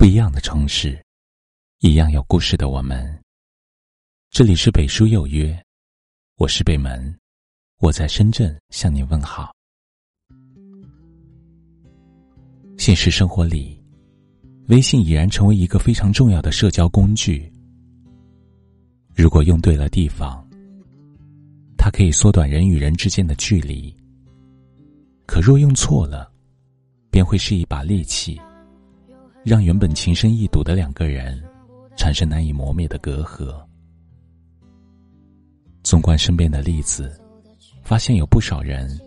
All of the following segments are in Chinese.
不一样的城市，一样有故事的我们。这里是北书有约，我是北门，我在深圳向你问好。现实生活里，微信已然成为一个非常重要的社交工具。如果用对了地方，它可以缩短人与人之间的距离；可若用错了，便会是一把利器。让原本情深意笃的两个人产生难以磨灭的隔阂。纵观身边的例子，发现有不少人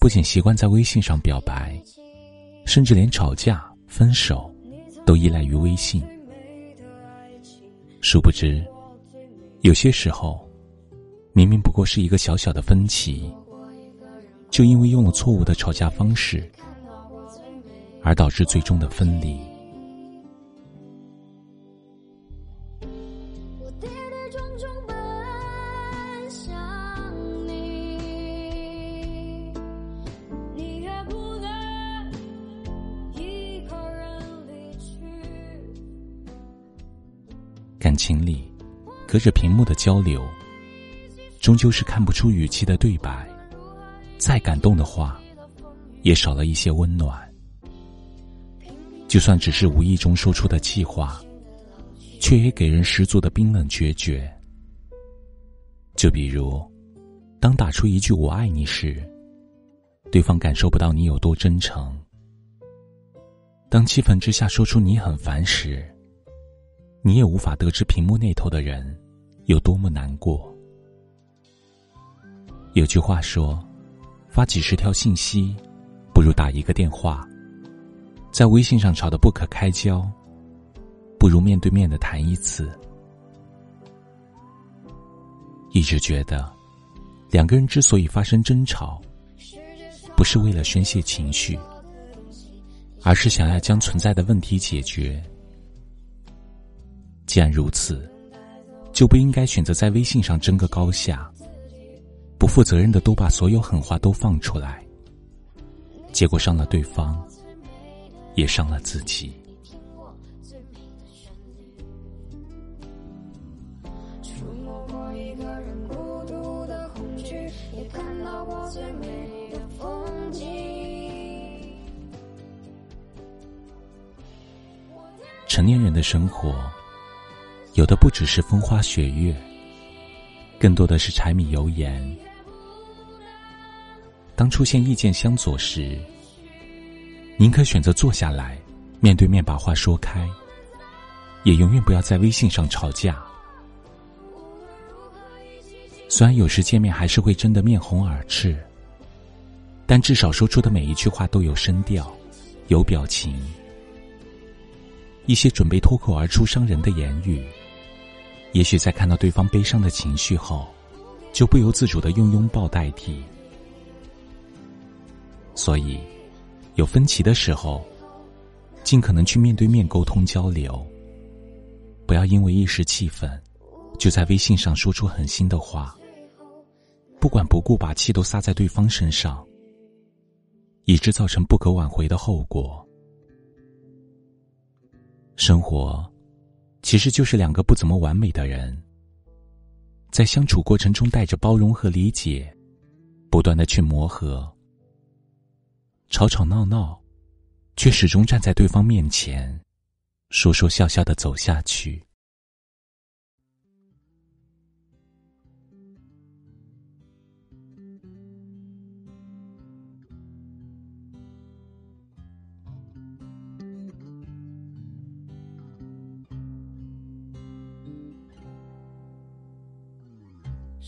不仅习惯在微信上表白，甚至连吵架、分手都依赖于微信。殊不知，有些时候明明不过是一个小小的分歧，就因为用了错误的吵架方式，而导致最终的分离。感情里，隔着屏幕的交流，终究是看不出语气的对白。再感动的话，也少了一些温暖。就算只是无意中说出的气话，却也给人十足的冰冷决绝。就比如，当打出一句“我爱你”时，对方感受不到你有多真诚；当气愤之下说出“你很烦”时，你也无法得知屏幕那头的人有多么难过。有句话说：“发几十条信息，不如打一个电话。”在微信上吵得不可开交，不如面对面的谈一次。一直觉得，两个人之所以发生争吵，不是为了宣泄情绪，而是想要将存在的问题解决。既然如此，就不应该选择在微信上争个高下，不负责任的都把所有狠话都放出来，结果伤了对方，也伤了自己。成年人的生活。有的不只是风花雪月，更多的是柴米油盐。当出现意见相左时，宁可选择坐下来，面对面把话说开，也永远不要在微信上吵架。虽然有时见面还是会争得面红耳赤，但至少说出的每一句话都有声调，有表情。一些准备脱口而出伤人的言语。也许在看到对方悲伤的情绪后，就不由自主的用拥抱代替。所以，有分歧的时候，尽可能去面对面沟通交流。不要因为一时气愤，就在微信上说出狠心的话，不管不顾把气都撒在对方身上，以致造成不可挽回的后果。生活。其实就是两个不怎么完美的人，在相处过程中带着包容和理解，不断的去磨合，吵吵闹闹，却始终站在对方面前，说说笑笑的走下去。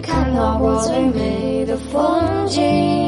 看到过最美。的风景，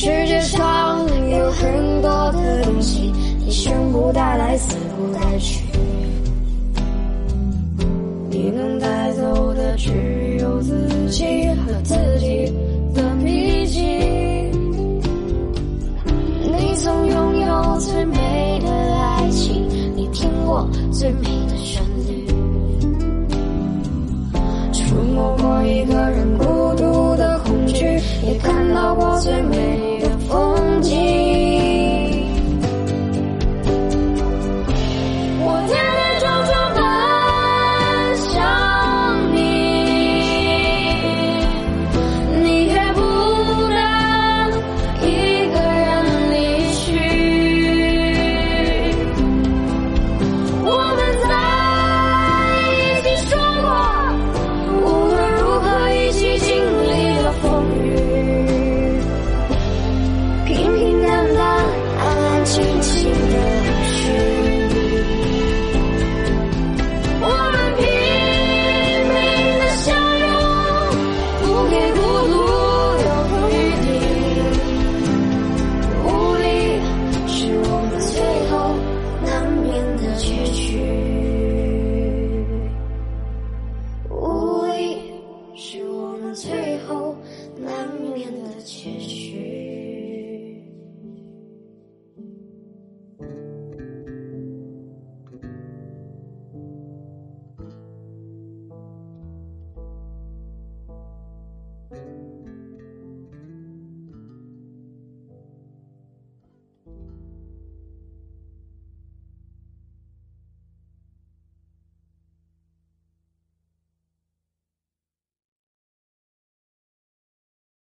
世界上有很多的东西，你生不带来，死不带去。you.